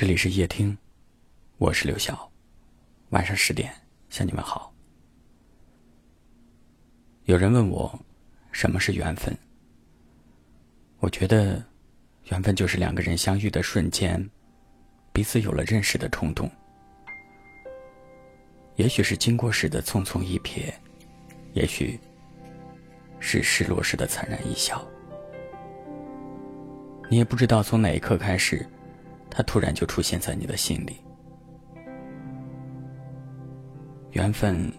这里是夜听，我是刘晓。晚上十点向你们好。有人问我，什么是缘分？我觉得，缘分就是两个人相遇的瞬间，彼此有了认识的冲动。也许是经过时的匆匆一瞥，也许是失落时的惨然一笑。你也不知道从哪一刻开始。他突然就出现在你的心里。缘分，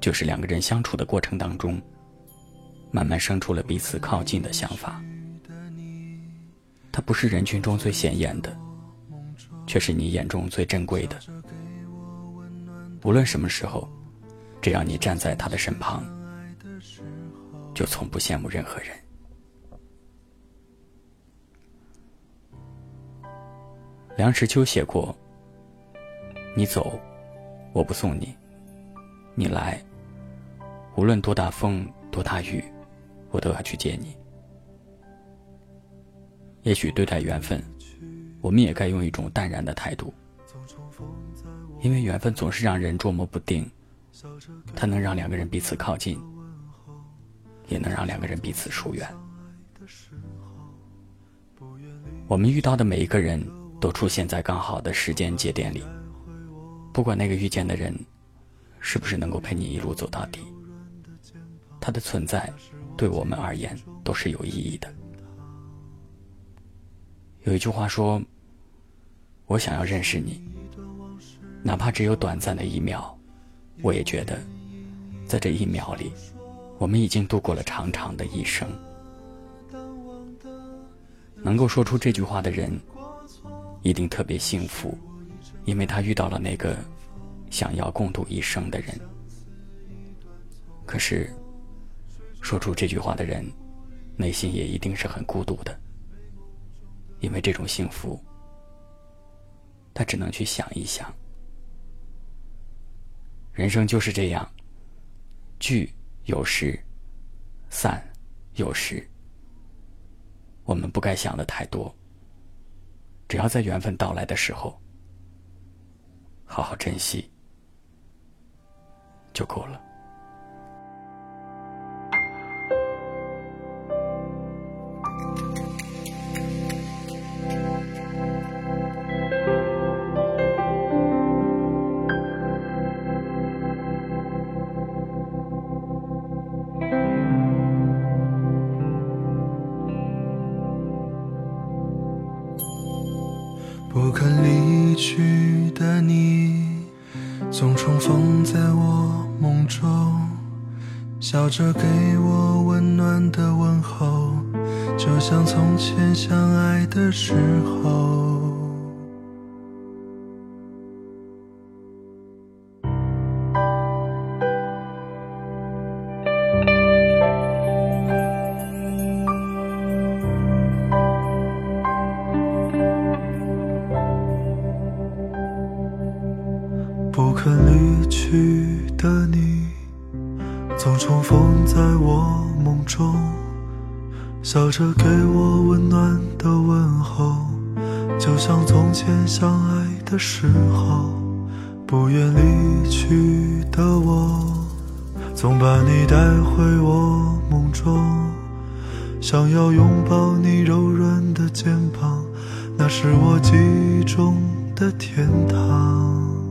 就是两个人相处的过程当中，慢慢生出了彼此靠近的想法。他不是人群中最显眼的，却是你眼中最珍贵的。无论什么时候，只要你站在他的身旁，就从不羡慕任何人。梁实秋写过：“你走，我不送你；你来，无论多大风多大雨，我都要去接你。”也许对待缘分，我们也该用一种淡然的态度，因为缘分总是让人捉摸不定，它能让两个人彼此靠近，也能让两个人彼此疏远。我们遇到的每一个人。都出现在刚好的时间节点里，不管那个遇见的人是不是能够陪你一路走到底，他的存在对我们而言都是有意义的。有一句话说：“我想要认识你，哪怕只有短暂的一秒，我也觉得，在这一秒里，我们已经度过了长长的一生。”能够说出这句话的人。一定特别幸福，因为他遇到了那个想要共度一生的人。可是，说出这句话的人，内心也一定是很孤独的，因为这种幸福，他只能去想一想。人生就是这样，聚有时，散有时。我们不该想的太多。只要在缘分到来的时候，好好珍惜，就够了。不肯离去的你，总重逢在我梦中，笑着给我温暖的问候，就像从前相爱的时候。在我梦中，笑着给我温暖的问候，就像从前相爱的时候。不愿离去的我，总把你带回我梦中，想要拥抱你柔软的肩膀，那是我记忆中的天堂。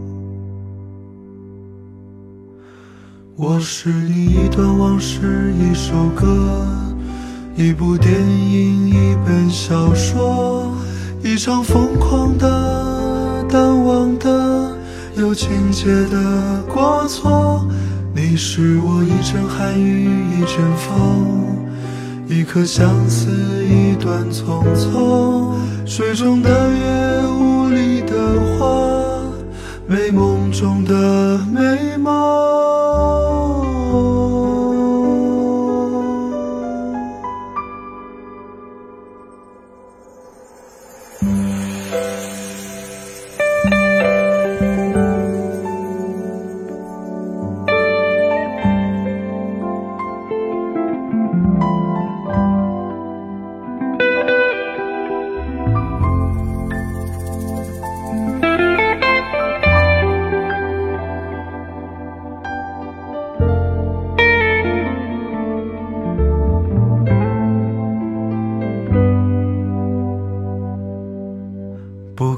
我是你一段往事，一首歌，一部电影，一本小说，一场疯狂的、淡忘的、有情节的过错。你是我一阵寒雨，一阵风，一颗相思，一段匆匆。水中的月，雾里的花，美梦中的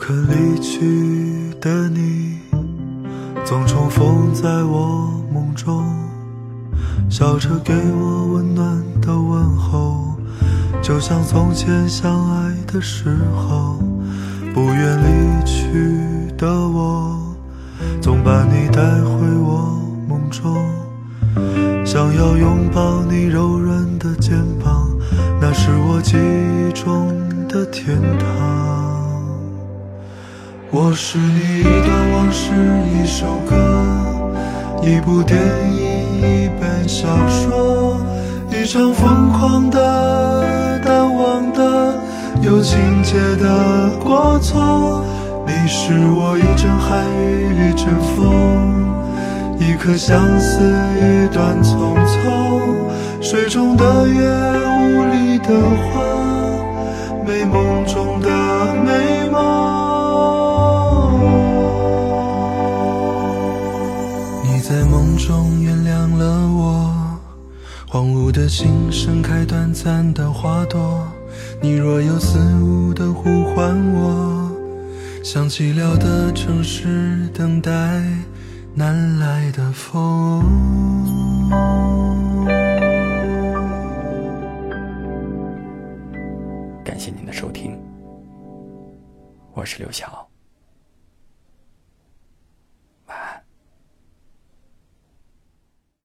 可离去的你，总重逢在我梦中，笑着给我温暖的问候，就像从前相爱的时候。不愿离去的我，总把你带回我梦中，想要拥抱你柔我是你一段往事，一首歌，一部电影，一本小说，一场疯狂的、淡忘的、有情节的过错。你是我一阵寒雨，一阵风，一颗相思，一段匆匆。水中的月，雾里的花，美梦中的美梦中原谅了我，荒芜的心盛开短暂的花朵。你若有似无的呼唤我，像寂寥的城市等待南来的风。感谢您的收听，我是刘晓。